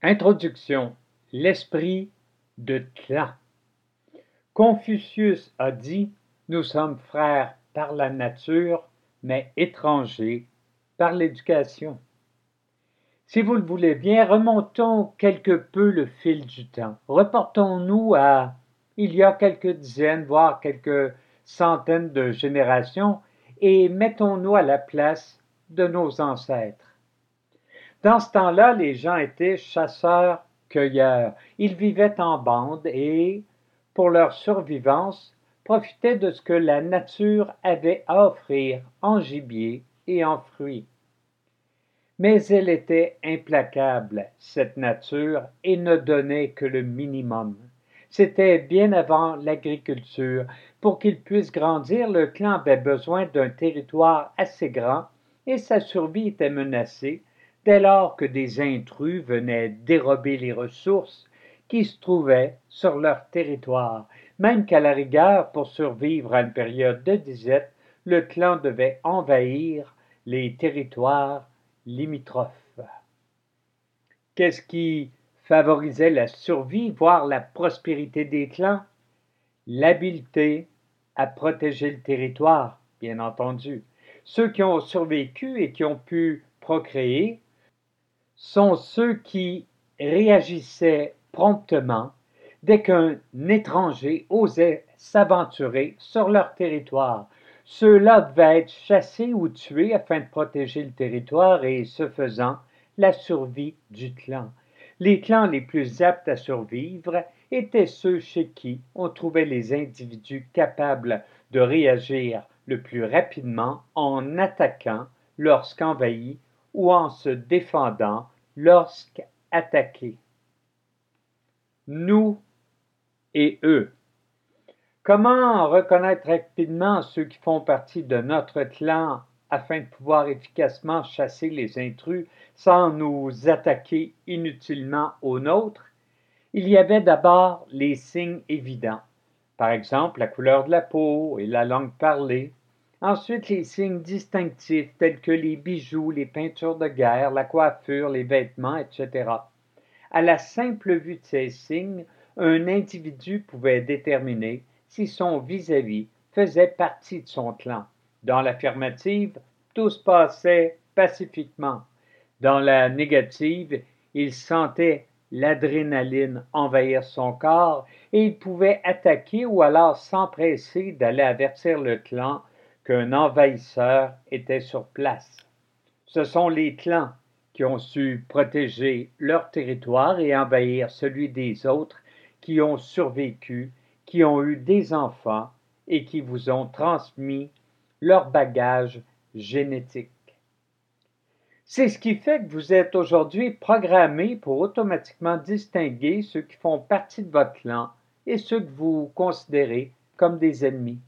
Introduction L'esprit de clan. Confucius a dit Nous sommes frères par la nature, mais étrangers par l'éducation. Si vous le voulez bien, remontons quelque peu le fil du temps. Reportons-nous à il y a quelques dizaines, voire quelques centaines de générations, et mettons-nous à la place de nos ancêtres. Dans ce temps-là, les gens étaient chasseurs-cueilleurs. Ils vivaient en bande et, pour leur survivance, profitaient de ce que la nature avait à offrir en gibier et en fruits. Mais elle était implacable, cette nature, et ne donnait que le minimum. C'était bien avant l'agriculture. Pour qu'il puisse grandir, le clan avait besoin d'un territoire assez grand et sa survie était menacée dès lors que des intrus venaient dérober les ressources qui se trouvaient sur leur territoire, même qu'à la rigueur, pour survivre à une période de disette, le clan devait envahir les territoires limitrophes. Qu'est-ce qui favorisait la survie, voire la prospérité des clans? L'habileté à protéger le territoire, bien entendu. Ceux qui ont survécu et qui ont pu procréer sont ceux qui réagissaient promptement dès qu'un étranger osait s'aventurer sur leur territoire. Ceux-là devaient être chassés ou tués afin de protéger le territoire et, ce faisant, la survie du clan. Les clans les plus aptes à survivre étaient ceux chez qui on trouvait les individus capables de réagir le plus rapidement en attaquant lorsqu'envahis ou en se défendant lorsqu'attaqués. Nous et eux. Comment reconnaître rapidement ceux qui font partie de notre clan afin de pouvoir efficacement chasser les intrus sans nous attaquer inutilement aux nôtres? Il y avait d'abord les signes évidents, par exemple la couleur de la peau et la langue parlée, Ensuite, les signes distinctifs tels que les bijoux, les peintures de guerre, la coiffure, les vêtements, etc. À la simple vue de ces signes, un individu pouvait déterminer si son vis-à-vis faisait partie de son clan. Dans l'affirmative, tout se passait pacifiquement. Dans la négative, il sentait l'adrénaline envahir son corps et il pouvait attaquer ou alors s'empresser d'aller avertir le clan qu'un envahisseur était sur place. Ce sont les clans qui ont su protéger leur territoire et envahir celui des autres qui ont survécu, qui ont eu des enfants et qui vous ont transmis leur bagage génétique. C'est ce qui fait que vous êtes aujourd'hui programmé pour automatiquement distinguer ceux qui font partie de votre clan et ceux que vous considérez comme des ennemis.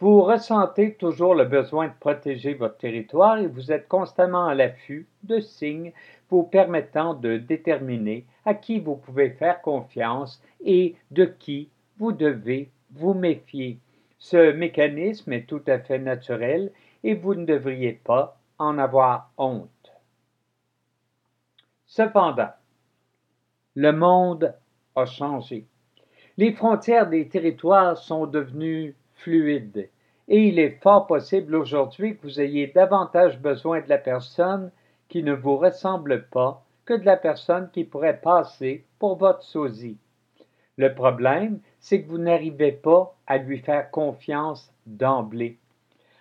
Vous ressentez toujours le besoin de protéger votre territoire et vous êtes constamment à l'affût de signes vous permettant de déterminer à qui vous pouvez faire confiance et de qui vous devez vous méfier. Ce mécanisme est tout à fait naturel et vous ne devriez pas en avoir honte. Cependant, le monde a changé. Les frontières des territoires sont devenues fluide. Et il est fort possible aujourd'hui que vous ayez davantage besoin de la personne qui ne vous ressemble pas que de la personne qui pourrait passer pour votre sosie. Le problème, c'est que vous n'arrivez pas à lui faire confiance d'emblée.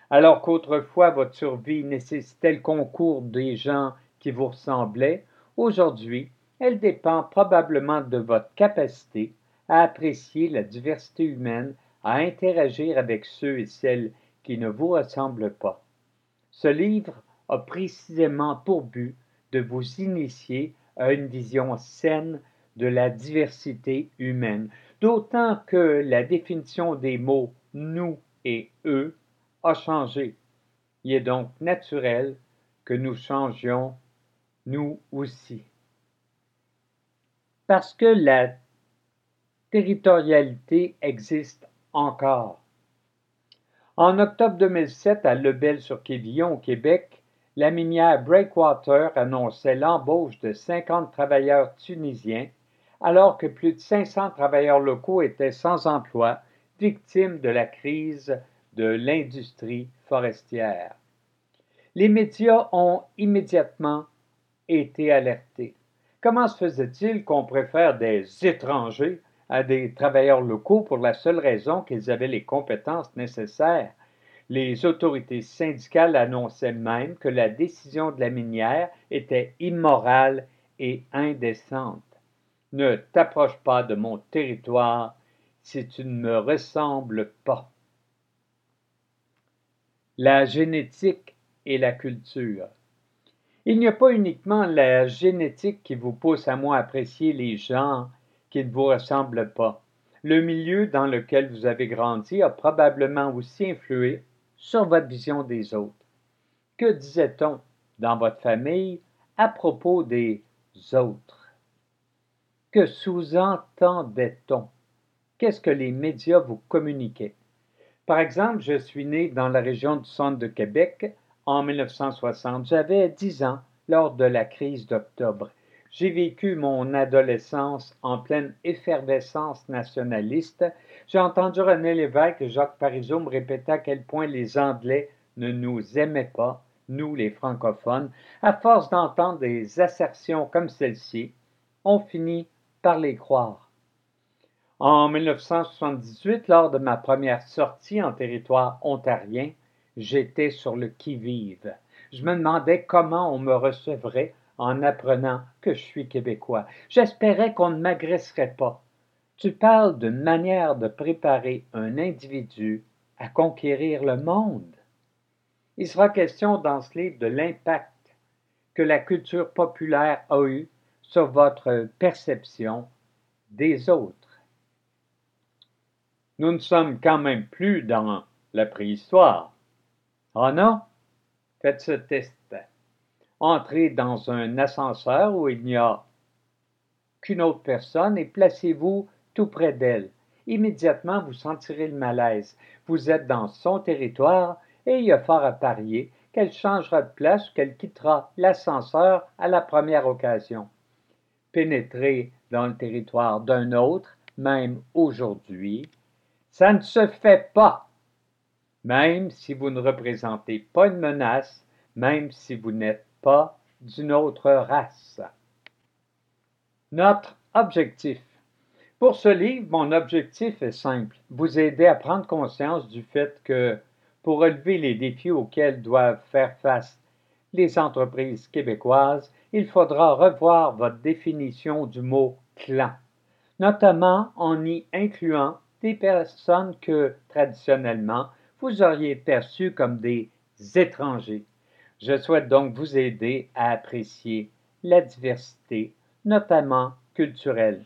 Alors qu'autrefois votre survie nécessitait le concours des gens qui vous ressemblaient, aujourd'hui, elle dépend probablement de votre capacité à apprécier la diversité humaine à interagir avec ceux et celles qui ne vous ressemblent pas. Ce livre a précisément pour but de vous initier à une vision saine de la diversité humaine, d'autant que la définition des mots nous et eux a changé. Il est donc naturel que nous changions nous aussi. Parce que la territorialité existe encore. En octobre 2007, à Lebel-sur-Quévillon, au Québec, la minière Breakwater annonçait l'embauche de 50 travailleurs tunisiens, alors que plus de 500 travailleurs locaux étaient sans emploi, victimes de la crise de l'industrie forestière. Les médias ont immédiatement été alertés. Comment se faisait-il qu'on préfère des étrangers à des travailleurs locaux pour la seule raison qu'ils avaient les compétences nécessaires? Les autorités syndicales annonçaient même que la décision de la minière était immorale et indécente. Ne t'approche pas de mon territoire si tu ne me ressembles pas. La génétique et la culture. Il n'y a pas uniquement la génétique qui vous pousse à moins apprécier les gens qui ne vous ressemblent pas. Le milieu dans lequel vous avez grandi a probablement aussi influé sur votre vision des autres. Que disait-on dans votre famille à propos des autres? Que sous-entendait-on? Qu'est-ce que les médias vous communiquaient? Par exemple, je suis né dans la région du centre de Québec en 1960. J'avais 10 ans lors de la crise d'octobre. J'ai vécu mon adolescence en pleine effervescence nationaliste. J'ai entendu René Lévesque et Jacques Parizeau me répéter à quel point les Anglais ne nous aimaient pas, nous les francophones. À force d'entendre des assertions comme celle-ci, on finit par les croire. En 1978, lors de ma première sortie en territoire ontarien, j'étais sur le qui-vive. Je me demandais comment on me recevrait en apprenant que je suis québécois. J'espérais qu'on ne m'agresserait pas. Tu parles d'une manière de préparer un individu à conquérir le monde. Il sera question dans ce livre de l'impact que la culture populaire a eu sur votre perception des autres. Nous ne sommes quand même plus dans la préhistoire. Ah non? Faites ce test. Entrez dans un ascenseur où il n'y a qu'une autre personne et placez-vous tout près d'elle. Immédiatement, vous sentirez le malaise. Vous êtes dans son territoire et il y a fort à parier qu'elle changera de place qu'elle quittera l'ascenseur à la première occasion. Pénétrer dans le territoire d'un autre, même aujourd'hui, ça ne se fait pas, même si vous ne représentez pas une menace, même si vous n'êtes d'une autre race. Notre objectif. Pour ce livre, mon objectif est simple, vous aider à prendre conscience du fait que pour relever les défis auxquels doivent faire face les entreprises québécoises, il faudra revoir votre définition du mot clan, notamment en y incluant des personnes que, traditionnellement, vous auriez perçues comme des étrangers. Je souhaite donc vous aider à apprécier la diversité, notamment culturelle.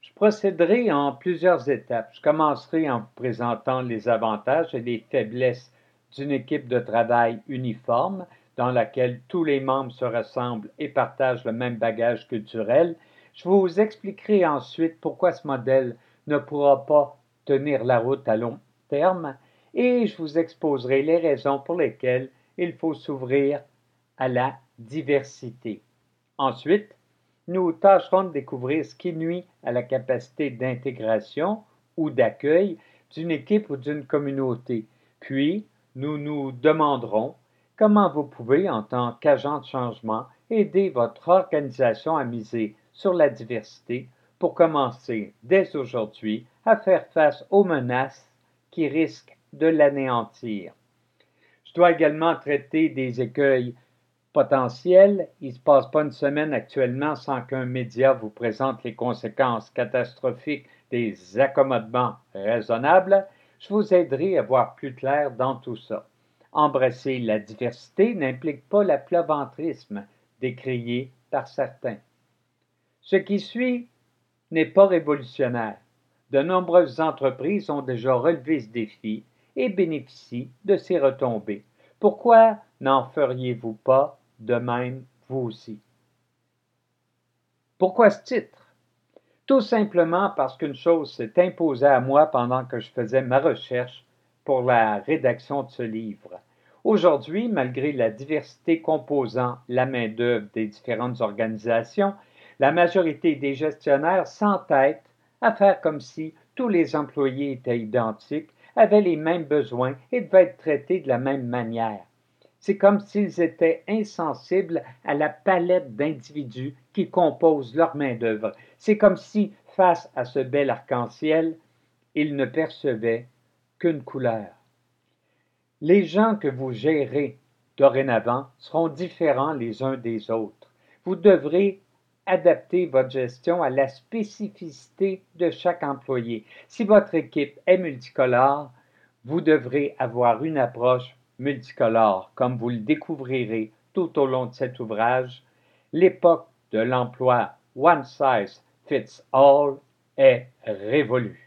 Je procéderai en plusieurs étapes. Je commencerai en vous présentant les avantages et les faiblesses d'une équipe de travail uniforme dans laquelle tous les membres se ressemblent et partagent le même bagage culturel. Je vous expliquerai ensuite pourquoi ce modèle ne pourra pas tenir la route à long terme et je vous exposerai les raisons pour lesquelles il faut s'ouvrir à la diversité. Ensuite, nous tâcherons de découvrir ce qui nuit à la capacité d'intégration ou d'accueil d'une équipe ou d'une communauté. Puis, nous nous demanderons comment vous pouvez, en tant qu'agent de changement, aider votre organisation à miser sur la diversité pour commencer dès aujourd'hui à faire face aux menaces qui risquent de l'anéantir. Dois également traiter des écueils potentiels. Il ne se passe pas une semaine actuellement sans qu'un média vous présente les conséquences catastrophiques des accommodements raisonnables. Je vous aiderai à voir plus clair dans tout ça. Embrasser la diversité n'implique pas l'aplaventrisme décrié par certains. Ce qui suit n'est pas révolutionnaire. De nombreuses entreprises ont déjà relevé ce défi et bénéficient de ces retombées. Pourquoi n'en feriez-vous pas de même vous aussi? Pourquoi ce titre? Tout simplement parce qu'une chose s'est imposée à moi pendant que je faisais ma recherche pour la rédaction de ce livre. Aujourd'hui, malgré la diversité composant la main-d'œuvre des différentes organisations, la majorité des gestionnaires s'entêtent à faire comme si tous les employés étaient identiques, avaient les mêmes besoins et devaient être traités de la même manière. C'est comme s'ils étaient insensibles à la palette d'individus qui composent leur main-d'œuvre. C'est comme si, face à ce bel arc-en-ciel, ils ne percevaient qu'une couleur. Les gens que vous gérez dorénavant seront différents les uns des autres. Vous devrez adapter votre gestion à la spécificité de chaque employé. Si votre équipe est multicolore, vous devrez avoir une approche multicolore, comme vous le découvrirez tout au long de cet ouvrage. L'époque de l'emploi One Size Fits All est révolue.